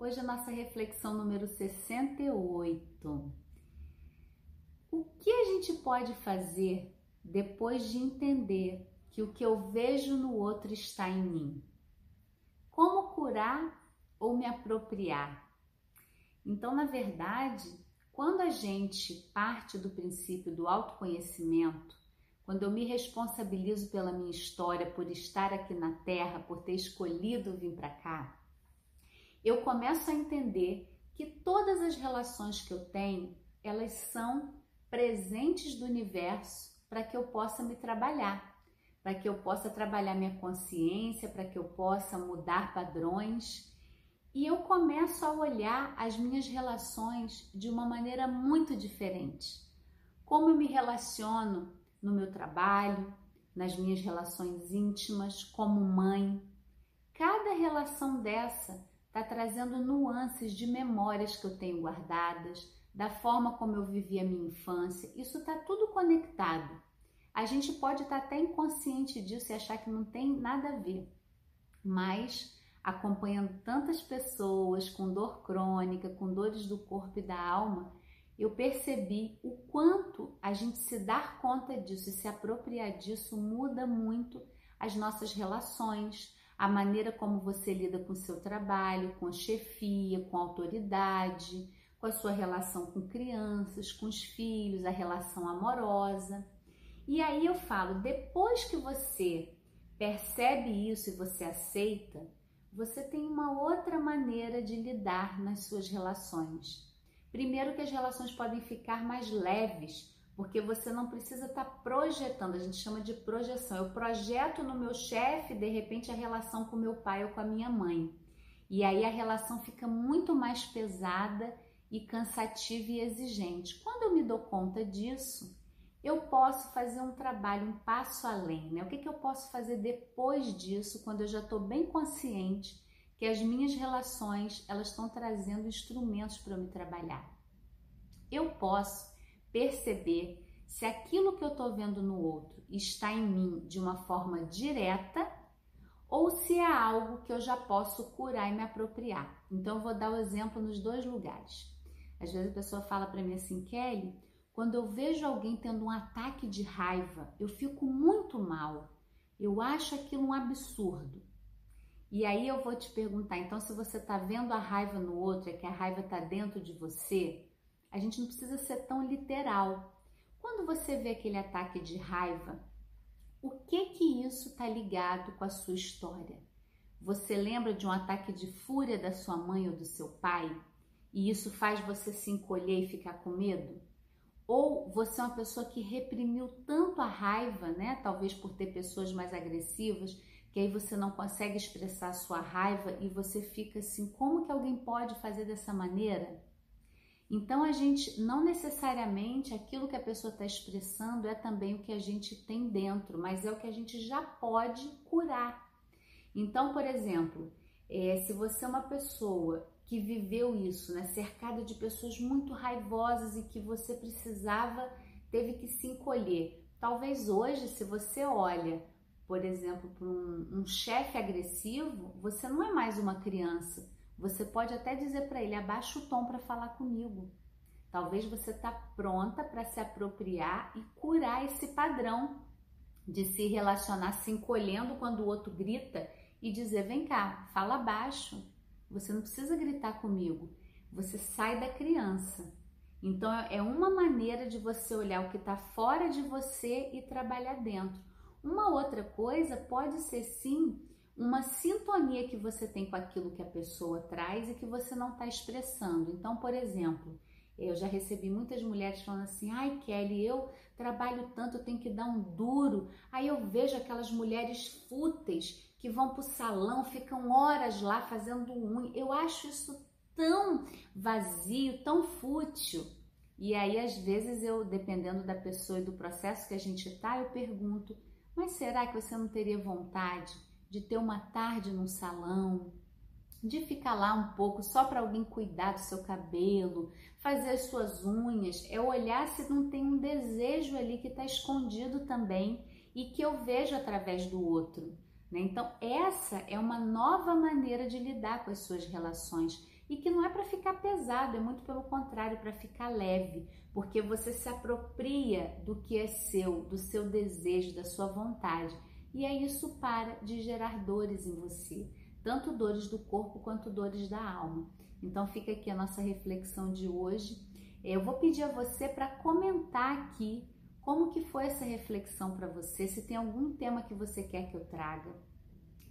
Hoje a nossa reflexão número 68. O que a gente pode fazer depois de entender que o que eu vejo no outro está em mim? Como curar ou me apropriar? Então, na verdade, quando a gente parte do princípio do autoconhecimento, quando eu me responsabilizo pela minha história, por estar aqui na Terra, por ter escolhido vir para cá, eu começo a entender que todas as relações que eu tenho, elas são presentes do universo para que eu possa me trabalhar, para que eu possa trabalhar minha consciência, para que eu possa mudar padrões. E eu começo a olhar as minhas relações de uma maneira muito diferente. Como eu me relaciono no meu trabalho, nas minhas relações íntimas, como mãe. Cada relação dessa está trazendo nuances de memórias que eu tenho guardadas, da forma como eu vivi a minha infância. Isso está tudo conectado. A gente pode estar tá até inconsciente disso e achar que não tem nada a ver, mas acompanhando tantas pessoas com dor crônica, com dores do corpo e da alma, eu percebi o quanto a gente se dar conta disso e se apropriar disso muda muito as nossas relações, a maneira como você lida com o seu trabalho, com a chefia, com a autoridade, com a sua relação com crianças, com os filhos, a relação amorosa. E aí eu falo, depois que você percebe isso e você aceita, você tem uma outra maneira de lidar nas suas relações. Primeiro que as relações podem ficar mais leves, porque você não precisa estar tá projetando, a gente chama de projeção. Eu projeto no meu chefe, de repente, a relação com meu pai ou com a minha mãe. E aí a relação fica muito mais pesada e cansativa e exigente. Quando eu me dou conta disso, eu posso fazer um trabalho um passo além, né? O que, que eu posso fazer depois disso, quando eu já estou bem consciente que as minhas relações elas estão trazendo instrumentos para eu me trabalhar. Eu posso perceber se aquilo que eu estou vendo no outro está em mim de uma forma direta ou se é algo que eu já posso curar e me apropriar. Então eu vou dar o exemplo nos dois lugares. Às vezes a pessoa fala para mim assim, Kelly, quando eu vejo alguém tendo um ataque de raiva, eu fico muito mal. Eu acho aquilo um absurdo. E aí eu vou te perguntar, então se você está vendo a raiva no outro, é que a raiva está dentro de você, a gente não precisa ser tão literal. Quando você vê aquele ataque de raiva, o que que isso está ligado com a sua história? Você lembra de um ataque de fúria da sua mãe ou do seu pai? E isso faz você se encolher e ficar com medo? Ou você é uma pessoa que reprimiu tanto a raiva, né? Talvez por ter pessoas mais agressivas, que aí você não consegue expressar a sua raiva e você fica assim, como que alguém pode fazer dessa maneira? Então a gente não necessariamente aquilo que a pessoa está expressando é também o que a gente tem dentro, mas é o que a gente já pode curar. Então, por exemplo, é, se você é uma pessoa que viveu isso, né, cercada de pessoas muito raivosas e que você precisava, teve que se encolher. Talvez hoje, se você olha por exemplo, para um, um chefe agressivo, você não é mais uma criança. Você pode até dizer para ele: abaixa o tom para falar comigo. Talvez você está pronta para se apropriar e curar esse padrão de se relacionar se encolhendo quando o outro grita e dizer: vem cá, fala baixo. Você não precisa gritar comigo. Você sai da criança. Então é uma maneira de você olhar o que está fora de você e trabalhar dentro. Uma outra coisa pode ser sim uma sintonia que você tem com aquilo que a pessoa traz e que você não está expressando. Então, por exemplo, eu já recebi muitas mulheres falando assim: ai, Kelly, eu trabalho tanto, eu tenho que dar um duro. Aí eu vejo aquelas mulheres fúteis que vão para o salão, ficam horas lá fazendo unha. Eu acho isso tão vazio, tão fútil. E aí, às vezes, eu, dependendo da pessoa e do processo que a gente está, eu pergunto: mas será que você não teria vontade de ter uma tarde num salão, de ficar lá um pouco só para alguém cuidar do seu cabelo, fazer as suas unhas? É olhar se não tem um desejo ali que está escondido também e que eu vejo através do outro. Né? Então, essa é uma nova maneira de lidar com as suas relações. e que não é para ficar pesado, é muito pelo contrário, para ficar leve, porque você se apropria do que é seu, do seu desejo, da sua vontade. E aí isso para de gerar dores em você, tanto dores do corpo quanto dores da alma. Então fica aqui a nossa reflexão de hoje. Eu vou pedir a você para comentar aqui como que foi essa reflexão para você, se tem algum tema que você quer que eu traga.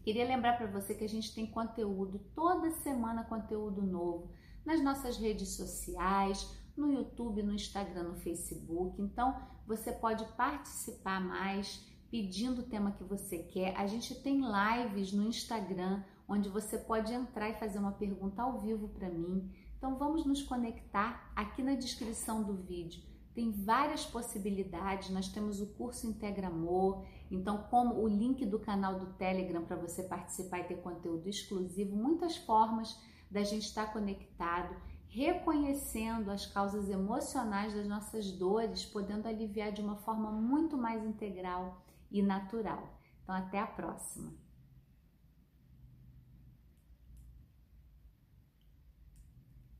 Queria lembrar para você que a gente tem conteúdo, toda semana conteúdo novo, nas nossas redes sociais, no YouTube, no Instagram, no Facebook. Então, você pode participar mais pedindo o tema que você quer. A gente tem lives no Instagram onde você pode entrar e fazer uma pergunta ao vivo para mim. Então, vamos nos conectar aqui na descrição do vídeo tem várias possibilidades. Nós temos o curso Integra Amor, então como o link do canal do Telegram para você participar e ter conteúdo exclusivo, muitas formas da gente estar conectado, reconhecendo as causas emocionais das nossas dores, podendo aliviar de uma forma muito mais integral e natural. Então até a próxima.